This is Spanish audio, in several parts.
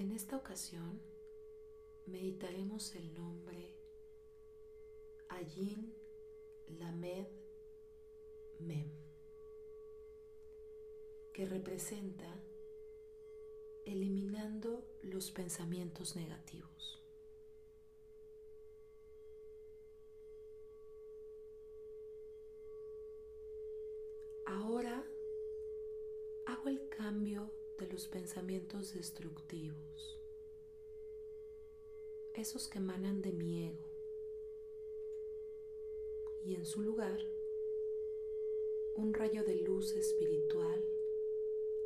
En esta ocasión meditaremos el nombre Ayin Lamed Mem, que representa eliminando los pensamientos negativos. Ahora hago el cambio de los pensamientos destructivos, esos que emanan de mi ego, y en su lugar un rayo de luz espiritual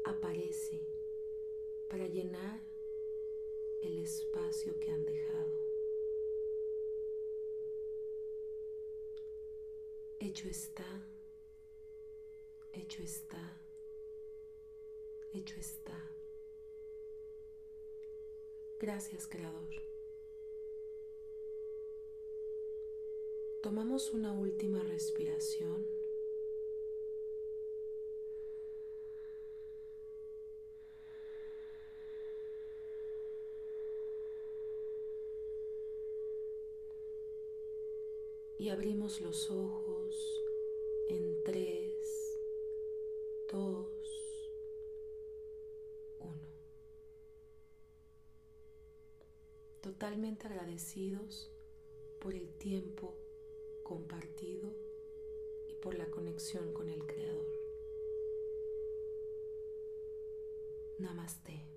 aparece para llenar el espacio que han dejado. Hecho está hecho está, hecho está. Gracias Creador. Tomamos una última respiración. Y abrimos los ojos en tres, dos, totalmente agradecidos por el tiempo compartido y por la conexión con el Creador. Namaste.